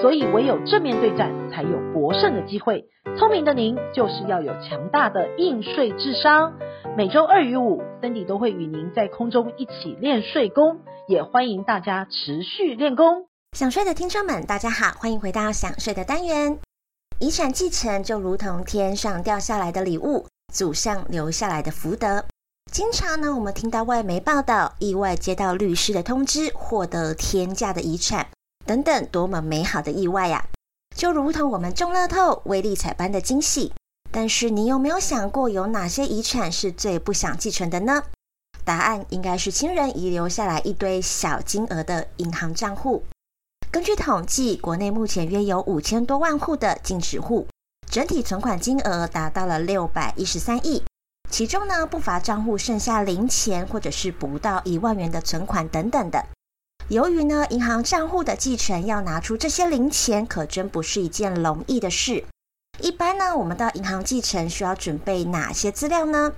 所以唯有正面对战才有博胜的机会。聪明的您就是要有强大的应税智商。每周二与五，Cindy 都会与您在空中一起练税功，也欢迎大家持续练功。想睡的听众们，大家好，欢迎回到想睡的单元。遗产继承就如同天上掉下来的礼物，祖上留下来的福德。经常呢，我们听到外媒报道，意外接到律师的通知，获得天价的遗产等等，多么美好的意外呀！就如同我们中乐透、威力彩般的惊喜，但是你有没有想过，有哪些遗产是最不想继承的呢？答案应该是亲人遗留下来一堆小金额的银行账户。根据统计，国内目前约有五千多万户的净值户，整体存款金额达到了六百一十三亿，其中呢，不乏账户剩下零钱或者是不到一万元的存款等等的。由于呢，银行账户的继承要拿出这些零钱，可真不是一件容易的事。一般呢，我们到银行继承需要准备哪些资料呢？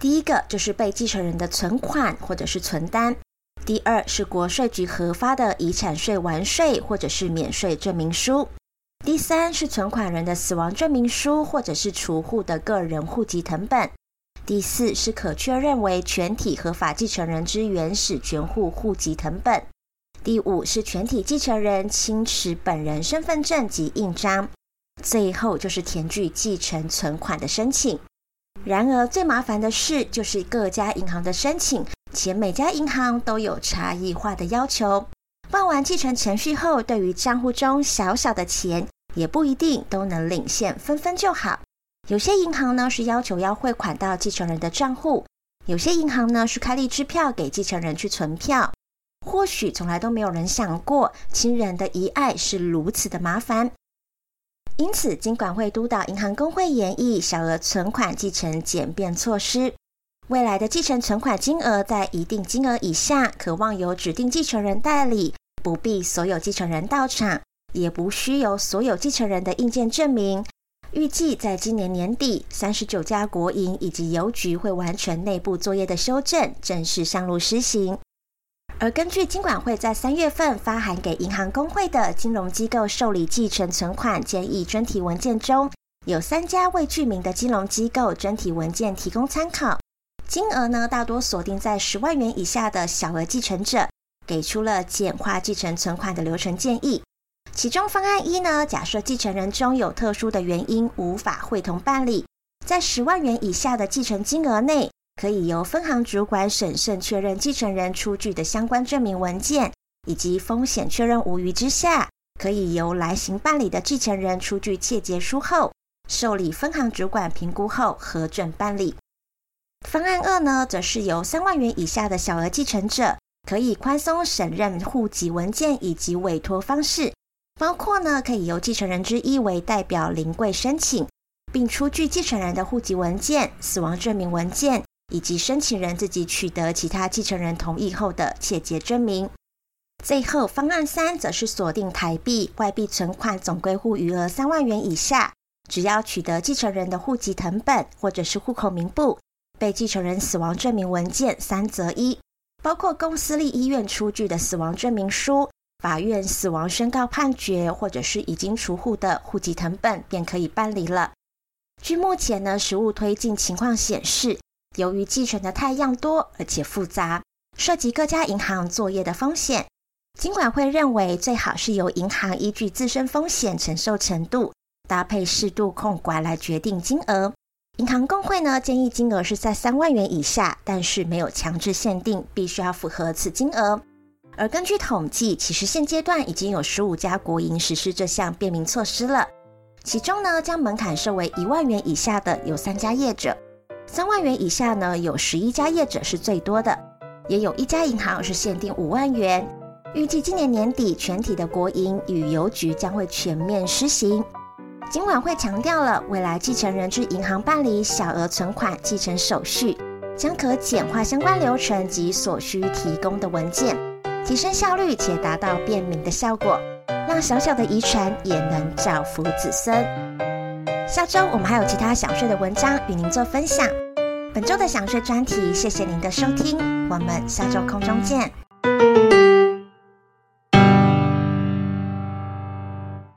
第一个就是被继承人的存款或者是存单；第二是国税局核发的遗产税完税或者是免税证明书；第三是存款人的死亡证明书或者是储户的个人户籍成本；第四是可确认为全体合法继承人之原始全户户籍成本。第五是全体继承人亲持本人身份证及印章，最后就是填具继承存款的申请。然而最麻烦的事就是各家银行的申请，且每家银行都有差异化的要求。办完继承程序后，对于账户中小小的钱，也不一定都能领现分分就好。有些银行呢是要求要汇款到继承人的账户，有些银行呢是开立支票给继承人去存票。或许从来都没有人想过，亲人的遗爱是如此的麻烦。因此，金管会督导银行公会研议小额存款继承简便措施。未来的继承存款金额在一定金额以下，可望由指定继承人代理，不必所有继承人到场，也不需由所有继承人的印鉴证明。预计在今年年底，三十九家国营以及邮局会完成内部作业的修正，正式上路施行。而根据金管会在三月份发函给银行工会的金融机构受理继承存款建议专题文件中，有三家未具名的金融机构专题文件提供参考，金额呢大多锁定在十万元以下的小额继承者，给出了简化继承存款的流程建议。其中方案一呢，假设继承人中有特殊的原因无法会同办理，在十万元以下的继承金额内。可以由分行主管审慎确认继承人出具的相关证明文件，以及风险确认无虞之下，可以由来行办理的继承人出具切结书后，受理分行主管评估后核准办理。方案二呢，则是由三万元以下的小额继承者，可以宽松审认户籍文件以及委托方式，包括呢，可以由继承人之一为代表临柜申请，并出具继承人的户籍文件、死亡证明文件。以及申请人自己取得其他继承人同意后的切结证明。最后方案三则是锁定台币、外币存款总归户余额三万元以下，只要取得继承人的户籍成本或者是户口名簿、被继承人死亡证明文件三择一，包括公私立医院出具的死亡证明书、法院死亡宣告判决或者是已经除户的户籍成本，便可以办理了。据目前呢实务推进情况显示，由于继承的太样多而且复杂，涉及各家银行作业的风险，金管会认为最好是由银行依据自身风险承受程度，搭配适度控管来决定金额。银行公会呢建议金额是在三万元以下，但是没有强制限定，必须要符合此金额。而根据统计，其实现阶段已经有十五家国营实施这项便民措施了，其中呢将门槛设为一万元以下的有三家业者。三万元以下呢，有十一家业者是最多的，也有一家银行是限定五万元。预计今年年底，全体的国营与邮局将会全面施行。金管会强调了，未来继承人至银行办理小额存款继承手续，将可简化相关流程及所需提供的文件，提升效率且达到便民的效果，让小小的遗传也能造福子孙。下周我们还有其他想睡的文章与您做分享。本周的想睡专题，谢谢您的收听，我们下周空中见。